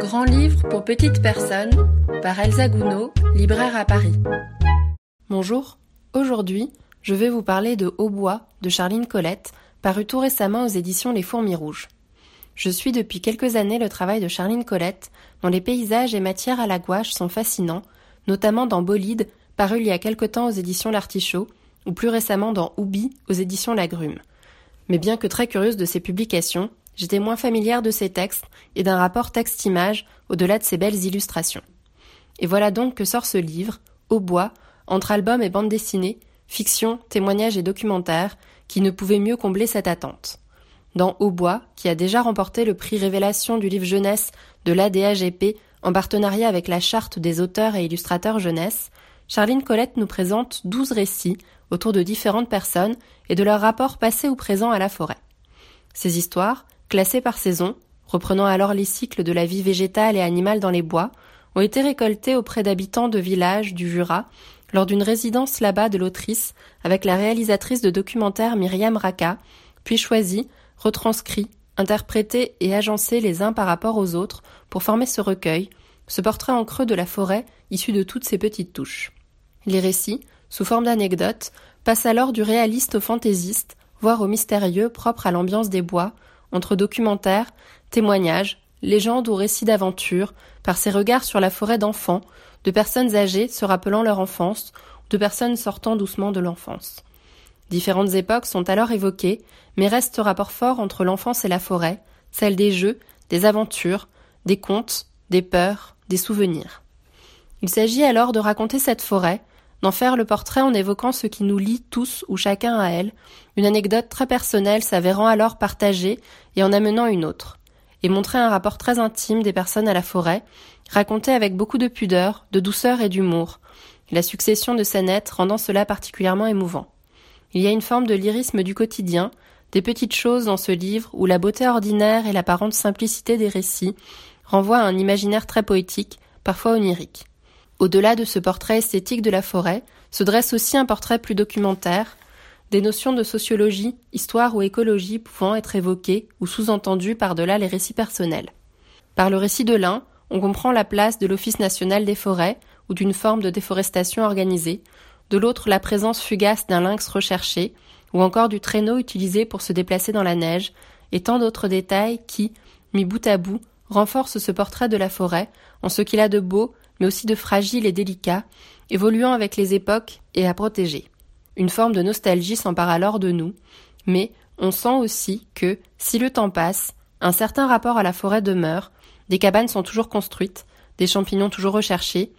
Grand livre pour petites personnes par Elsa Gounod, libraire à Paris. Bonjour, aujourd'hui je vais vous parler de Hautbois de Charline Colette, paru tout récemment aux éditions Les Fourmis Rouges. Je suis depuis quelques années le travail de Charline Colette, dont les paysages et matières à la gouache sont fascinants, notamment dans Bolide, paru il y a quelque temps aux éditions L'Artichaut, ou plus récemment dans Oubi aux éditions Lagrume. Mais bien que très curieuse de ces publications, j'étais moins familière de ces textes et d'un rapport texte-image au-delà de ces belles illustrations. Et voilà donc que sort ce livre, Au bois, entre albums et bandes dessinées, fiction, témoignages et documentaires, qui ne pouvait mieux combler cette attente. Dans Au bois, qui a déjà remporté le prix Révélation du livre jeunesse de l'ADAGP en partenariat avec la Charte des auteurs et illustrateurs jeunesse, Charline Colette nous présente douze récits autour de différentes personnes et de leur rapport passé ou présent à la forêt. Ces histoires, classées par saison, reprenant alors les cycles de la vie végétale et animale dans les bois, ont été récoltées auprès d'habitants de villages du Jura lors d'une résidence là-bas de l'autrice avec la réalisatrice de documentaires Myriam Raka, puis choisies, retranscrits, interprétés et agencés les uns par rapport aux autres pour former ce recueil, ce portrait en creux de la forêt issu de toutes ces petites touches. Les récits, sous forme d'anecdotes, passent alors du réaliste au fantaisiste, voire au mystérieux propre à l'ambiance des bois, entre documentaires, témoignages, légendes ou récits d'aventure, par ses regards sur la forêt d'enfants, de personnes âgées se rappelant leur enfance, de personnes sortant doucement de l'enfance. Différentes époques sont alors évoquées, mais reste rapport fort entre l'enfance et la forêt, celle des jeux, des aventures, des contes, des peurs, des souvenirs. Il s'agit alors de raconter cette forêt, d'en faire le portrait en évoquant ce qui nous lie tous ou chacun à elle, une anecdote très personnelle s'avérant alors partagée et en amenant une autre, et montrer un rapport très intime des personnes à la forêt, raconté avec beaucoup de pudeur, de douceur et d'humour, la succession de scénettes rendant cela particulièrement émouvant. Il y a une forme de lyrisme du quotidien, des petites choses dans ce livre où la beauté ordinaire et l'apparente simplicité des récits renvoient à un imaginaire très poétique, parfois onirique. Au-delà de ce portrait esthétique de la forêt, se dresse aussi un portrait plus documentaire, des notions de sociologie, histoire ou écologie pouvant être évoquées ou sous-entendues par-delà les récits personnels. Par le récit de l'un, on comprend la place de l'Office national des forêts ou d'une forme de déforestation organisée, de l'autre la présence fugace d'un lynx recherché, ou encore du traîneau utilisé pour se déplacer dans la neige, et tant d'autres détails qui, mis bout à bout, renforcent ce portrait de la forêt en ce qu'il a de beau mais aussi de fragile et délicat, évoluant avec les époques et à protéger. Une forme de nostalgie s'empare alors de nous, mais on sent aussi que, si le temps passe, un certain rapport à la forêt demeure, des cabanes sont toujours construites, des champignons toujours recherchés,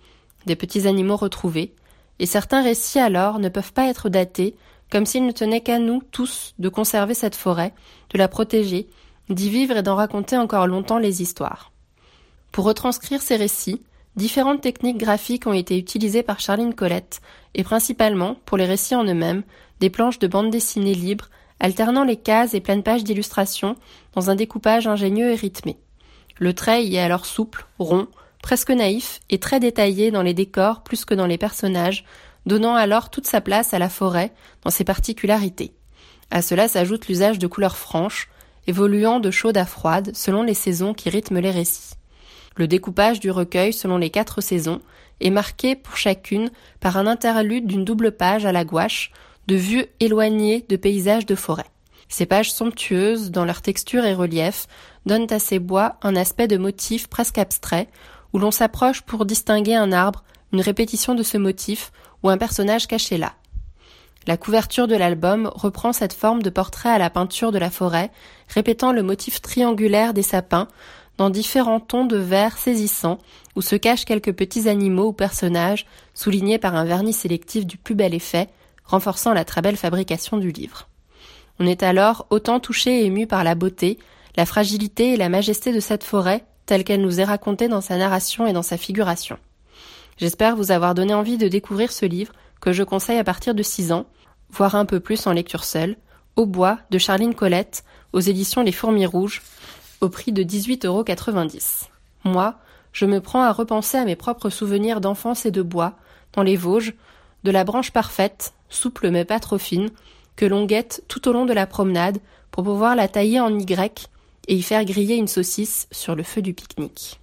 des petits animaux retrouvés, et certains récits alors ne peuvent pas être datés, comme s'il ne tenait qu'à nous tous de conserver cette forêt, de la protéger, d'y vivre et d'en raconter encore longtemps les histoires. Pour retranscrire ces récits, Différentes techniques graphiques ont été utilisées par Charline Colette, et principalement, pour les récits en eux-mêmes, des planches de bande dessinée libres, alternant les cases et pleines pages d'illustrations dans un découpage ingénieux et rythmé. Le trait y est alors souple, rond, presque naïf et très détaillé dans les décors plus que dans les personnages, donnant alors toute sa place à la forêt dans ses particularités. À cela s'ajoute l'usage de couleurs franches, évoluant de chaude à froide selon les saisons qui rythment les récits. Le découpage du recueil selon les quatre saisons est marqué pour chacune par un interlude d'une double page à la gouache de vues éloignées de paysages de forêt. Ces pages somptueuses, dans leur texture et relief, donnent à ces bois un aspect de motif presque abstrait, où l'on s'approche pour distinguer un arbre, une répétition de ce motif, ou un personnage caché là. La couverture de l'album reprend cette forme de portrait à la peinture de la forêt, répétant le motif triangulaire des sapins, dans différents tons de vert saisissants, où se cachent quelques petits animaux ou personnages, soulignés par un vernis sélectif du plus bel effet, renforçant la très belle fabrication du livre. On est alors autant touché et ému par la beauté, la fragilité et la majesté de cette forêt, telle qu'elle nous est racontée dans sa narration et dans sa figuration. J'espère vous avoir donné envie de découvrir ce livre, que je conseille à partir de 6 ans, voire un peu plus en lecture seule, Au bois de Charline Colette, aux éditions Les Fourmis Rouges, au prix de 18,90 euros. Moi, je me prends à repenser à mes propres souvenirs d'enfance et de bois, dans les Vosges, de la branche parfaite, souple mais pas trop fine, que l'on guette tout au long de la promenade pour pouvoir la tailler en Y et y faire griller une saucisse sur le feu du pique-nique.